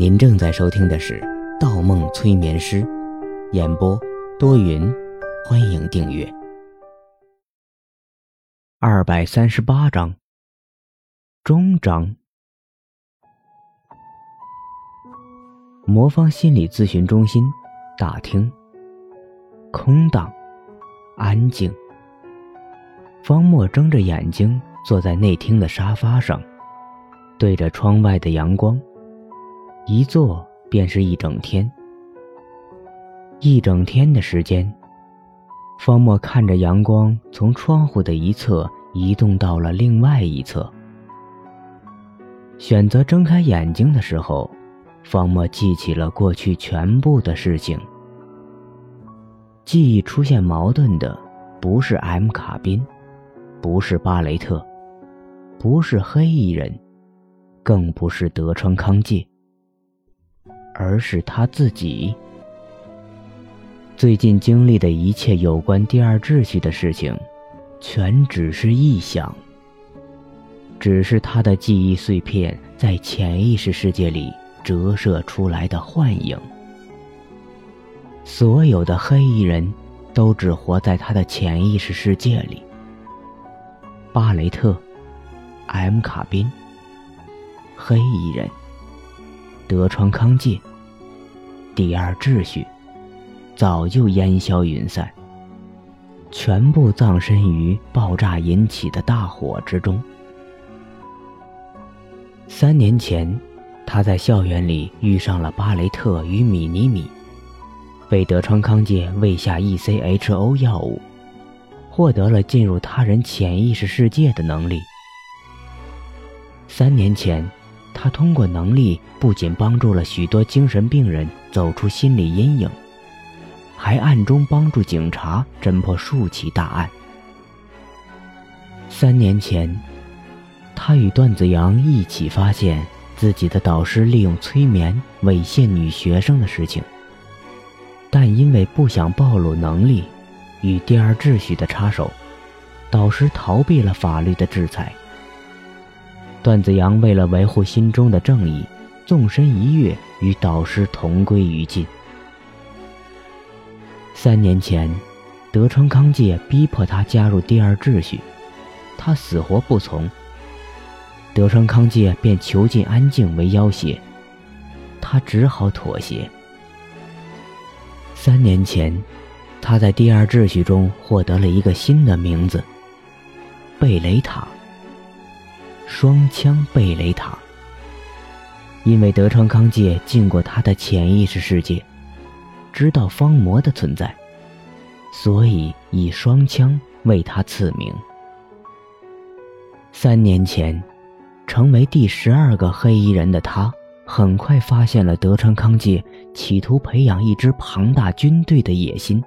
您正在收听的是《盗梦催眠师》，演播多云，欢迎订阅。二百三十八章，终章。魔方心理咨询中心大厅，空荡，安静。方墨睁着眼睛坐在内厅的沙发上，对着窗外的阳光。一坐便是一整天，一整天的时间。方墨看着阳光从窗户的一侧移动到了另外一侧。选择睁开眼睛的时候，方墨记起了过去全部的事情。记忆出现矛盾的，不是 M 卡宾，不是巴雷特，不是黑衣人，更不是德川康介。而是他自己。最近经历的一切有关第二秩序的事情，全只是臆想，只是他的记忆碎片在潜意识世界里折射出来的幻影。所有的黑衣人都只活在他的潜意识世界里。巴雷特、M 卡宾、黑衣人、德川康介。第二秩序早就烟消云散，全部葬身于爆炸引起的大火之中。三年前，他在校园里遇上了巴雷特与米尼米，被德川康介喂下 ECHO 药物，获得了进入他人潜意识世界的能力。三年前。他通过能力不仅帮助了许多精神病人走出心理阴影，还暗中帮助警察侦破数起大案。三年前，他与段子阳一起发现自己的导师利用催眠猥亵女学生的事情，但因为不想暴露能力与第二秩序的插手，导师逃避了法律的制裁。段子阳为了维护心中的正义，纵身一跃，与导师同归于尽。三年前，德川康介逼迫他加入第二秩序，他死活不从。德川康介便囚禁安静为要挟，他只好妥协。三年前，他在第二秩序中获得了一个新的名字——贝雷塔。双枪贝雷塔，因为德川康介进过他的潜意识世界，知道方魔的存在，所以以双枪为他赐名。三年前，成为第十二个黑衣人的他，很快发现了德川康介企图培养一支庞大军队的野心，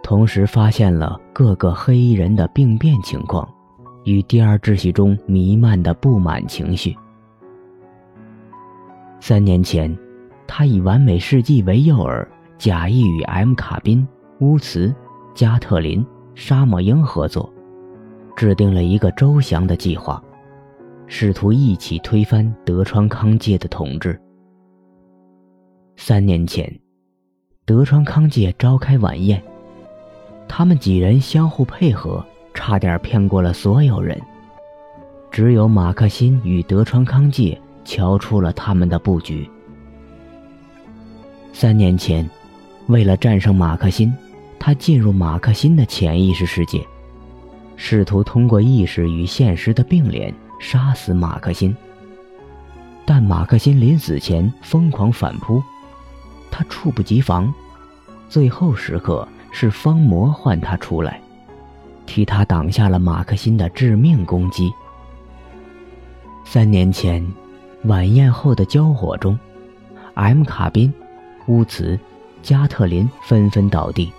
同时发现了各个黑衣人的病变情况。与第二秩序中弥漫的不满情绪。三年前，他以完美世纪为诱饵，假意与 M 卡宾、乌茨、加特林、沙漠鹰合作，制定了一个周详的计划，试图一起推翻德川康介的统治。三年前，德川康介召开晚宴，他们几人相互配合。差点骗过了所有人，只有马克辛与德川康介瞧出了他们的布局。三年前，为了战胜马克辛，他进入马克辛的潜意识世界，试图通过意识与现实的并联杀死马克辛。但马克辛临死前疯狂反扑，他猝不及防，最后时刻是方魔唤他出来。替他挡下了马克辛的致命攻击。三年前，晚宴后的交火中，M 卡宾、乌茨、加特林纷纷倒地，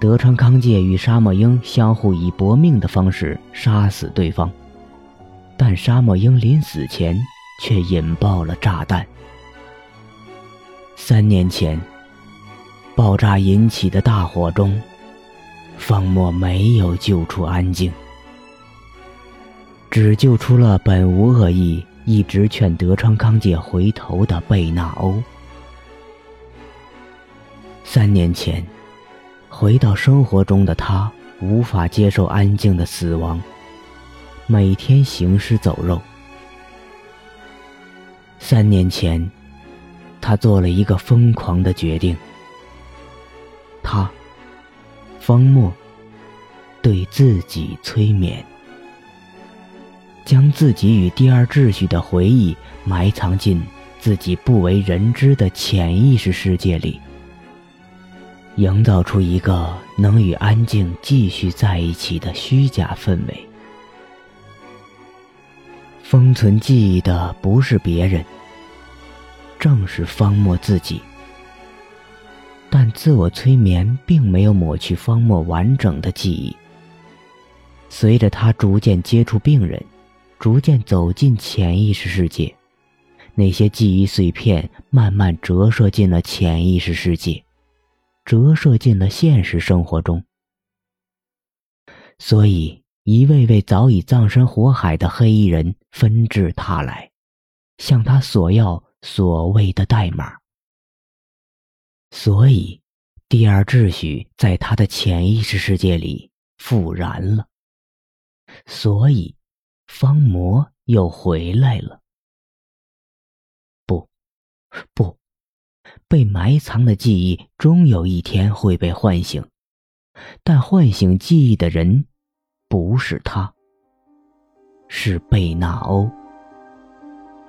德川康介与沙漠鹰相互以搏命的方式杀死对方，但沙漠鹰临死前却引爆了炸弹。三年前，爆炸引起的大火中。方墨没有救出安静，只救出了本无恶意一直劝德川康介回头的贝纳欧。三年前，回到生活中的他无法接受安静的死亡，每天行尸走肉。三年前，他做了一个疯狂的决定。他，方墨，对自己催眠，将自己与第二秩序的回忆埋藏进自己不为人知的潜意识世界里，营造出一个能与安静继续在一起的虚假氛围。封存记忆的不是别人，正是方墨自己。但自我催眠并没有抹去方墨完整的记忆。随着他逐渐接触病人，逐渐走进潜意识世界，那些记忆碎片慢慢折射进了潜意识世界，折射进了现实生活中。所以。一位位早已葬身火海的黑衣人纷至沓来，向他索要所谓的代码。所以，第二秩序在他的潜意识世界里复燃了。所以，方魔又回来了。不，不，被埋藏的记忆终有一天会被唤醒，但唤醒记忆的人。不是他，是贝纳欧，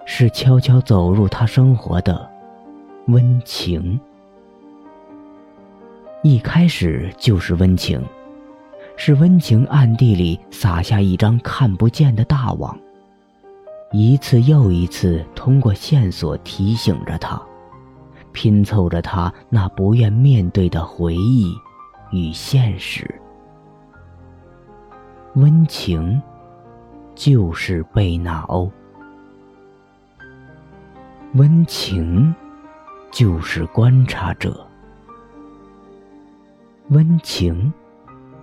是悄悄走入他生活的温情。一开始就是温情，是温情暗地里撒下一张看不见的大网，一次又一次通过线索提醒着他，拼凑着他那不愿面对的回忆与现实。温情，就是贝纳欧；温情，就是观察者；温情，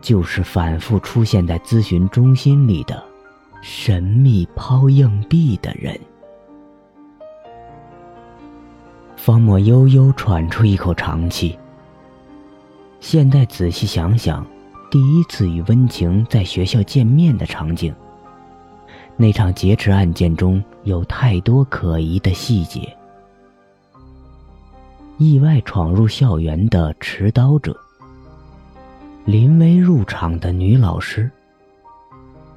就是反复出现在咨询中心里的神秘抛硬币的人。方墨悠悠喘出一口长气。现在仔细想想。第一次与温情在学校见面的场景。那场劫持案件中有太多可疑的细节：意外闯入校园的持刀者，临危入场的女老师，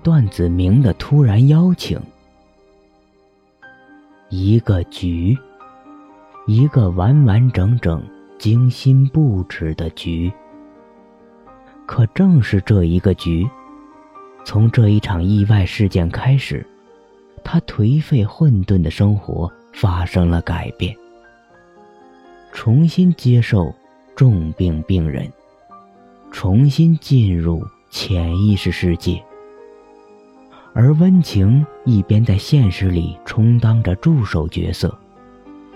段子明的突然邀请，一个局，一个完完整整、精心布置的局。可正是这一个局，从这一场意外事件开始，他颓废混沌的生活发生了改变。重新接受重病病人，重新进入潜意识世界。而温情一边在现实里充当着助手角色，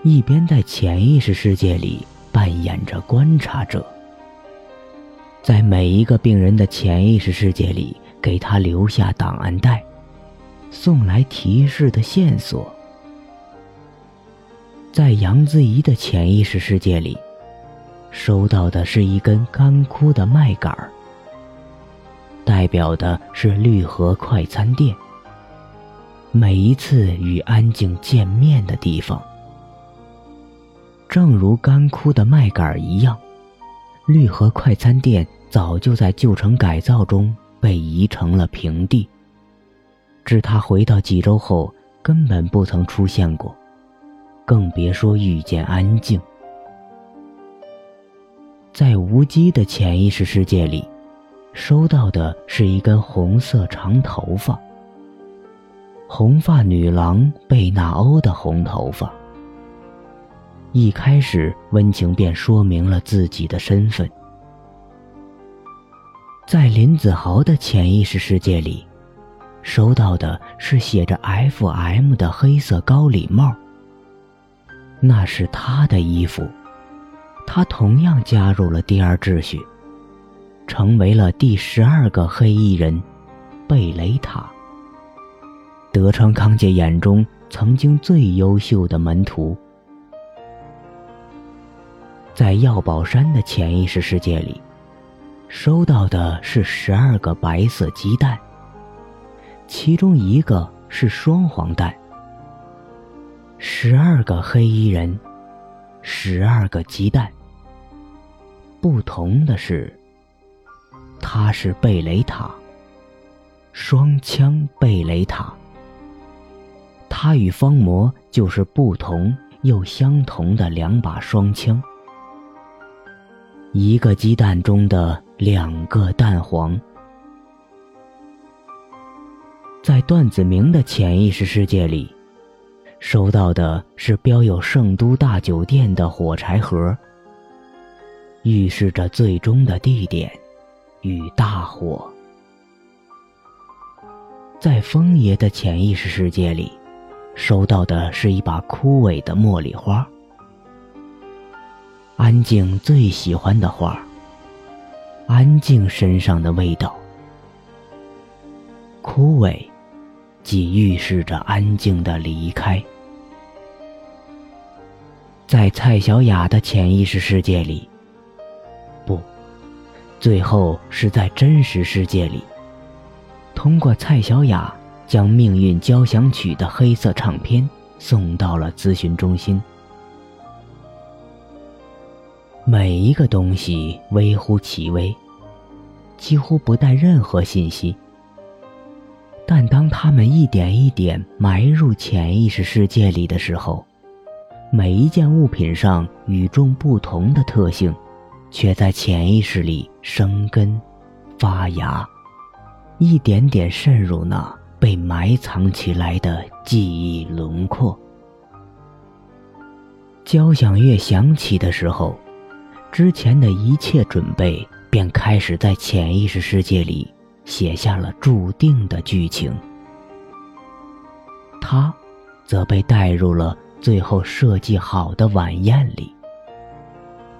一边在潜意识世界里扮演着观察者。在每一个病人的潜意识世界里，给他留下档案袋，送来提示的线索。在杨子怡的潜意识世界里，收到的是一根干枯的麦秆儿，代表的是绿河快餐店。每一次与安静见面的地方，正如干枯的麦秆儿一样。绿河快餐店早就在旧城改造中被移成了平地。至他回到济州后，根本不曾出现过，更别说遇见安静。在无机的潜意识世界里，收到的是一根红色长头发。红发女郎贝纳欧的红头发。一开始，温情便说明了自己的身份。在林子豪的潜意识世界里，收到的是写着 “FM” 的黑色高礼帽。那是他的衣服，他同样加入了第二秩序，成为了第十二个黑衣人——贝雷塔。德川康介眼中曾经最优秀的门徒。在药宝山的潜意识世界里，收到的是十二个白色鸡蛋，其中一个是双黄蛋。十二个黑衣人，十二个鸡蛋。不同的是，他是贝雷塔，双枪贝雷塔。他与方魔就是不同又相同的两把双枪。一个鸡蛋中的两个蛋黄，在段子明的潜意识世界里，收到的是标有“圣都大酒店”的火柴盒，预示着最终的地点与大火。在风爷的潜意识世界里，收到的是一把枯萎的茉莉花。安静最喜欢的花，安静身上的味道。枯萎，即预示着安静的离开。在蔡小雅的潜意识世界里，不，最后是在真实世界里，通过蔡小雅将《命运交响曲》的黑色唱片送到了咨询中心。每一个东西微乎其微，几乎不带任何信息。但当他们一点一点埋入潜意识世界里的时候，每一件物品上与众不同的特性，却在潜意识里生根、发芽，一点点渗入那被埋藏起来的记忆轮廓。交响乐响起的时候。之前的一切准备便开始在潜意识世界里写下了注定的剧情。他，则被带入了最后设计好的晚宴里，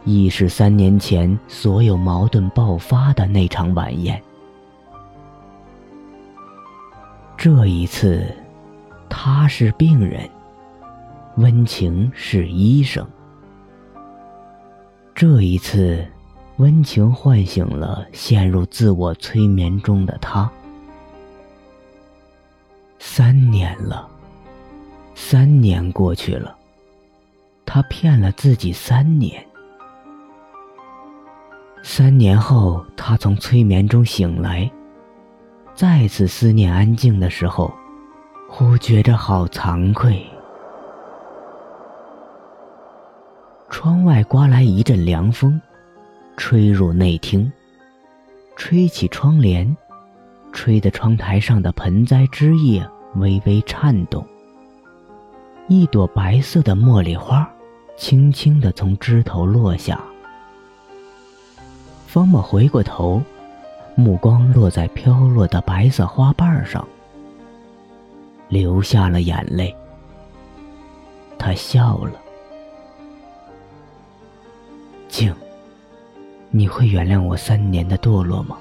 亦是三年前所有矛盾爆发的那场晚宴。这一次，他是病人，温情是医生。这一次，温情唤醒了陷入自我催眠中的他。三年了，三年过去了，他骗了自己三年。三年后，他从催眠中醒来，再次思念安静的时候，忽觉着好惭愧。窗外刮来一阵凉风，吹入内厅，吹起窗帘，吹得窗台上的盆栽枝叶微微颤动。一朵白色的茉莉花，轻轻地从枝头落下。方莫回过头，目光落在飘落的白色花瓣上，流下了眼泪。他笑了。静，你会原谅我三年的堕落吗？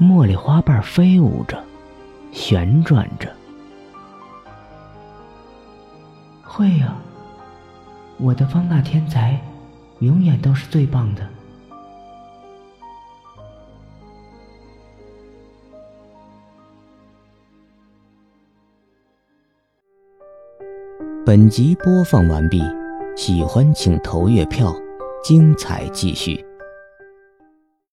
茉莉花瓣飞舞着，旋转着。会呀，我的方大天才，永远都是最棒的。本集播放完毕。喜欢请投月票，精彩继续。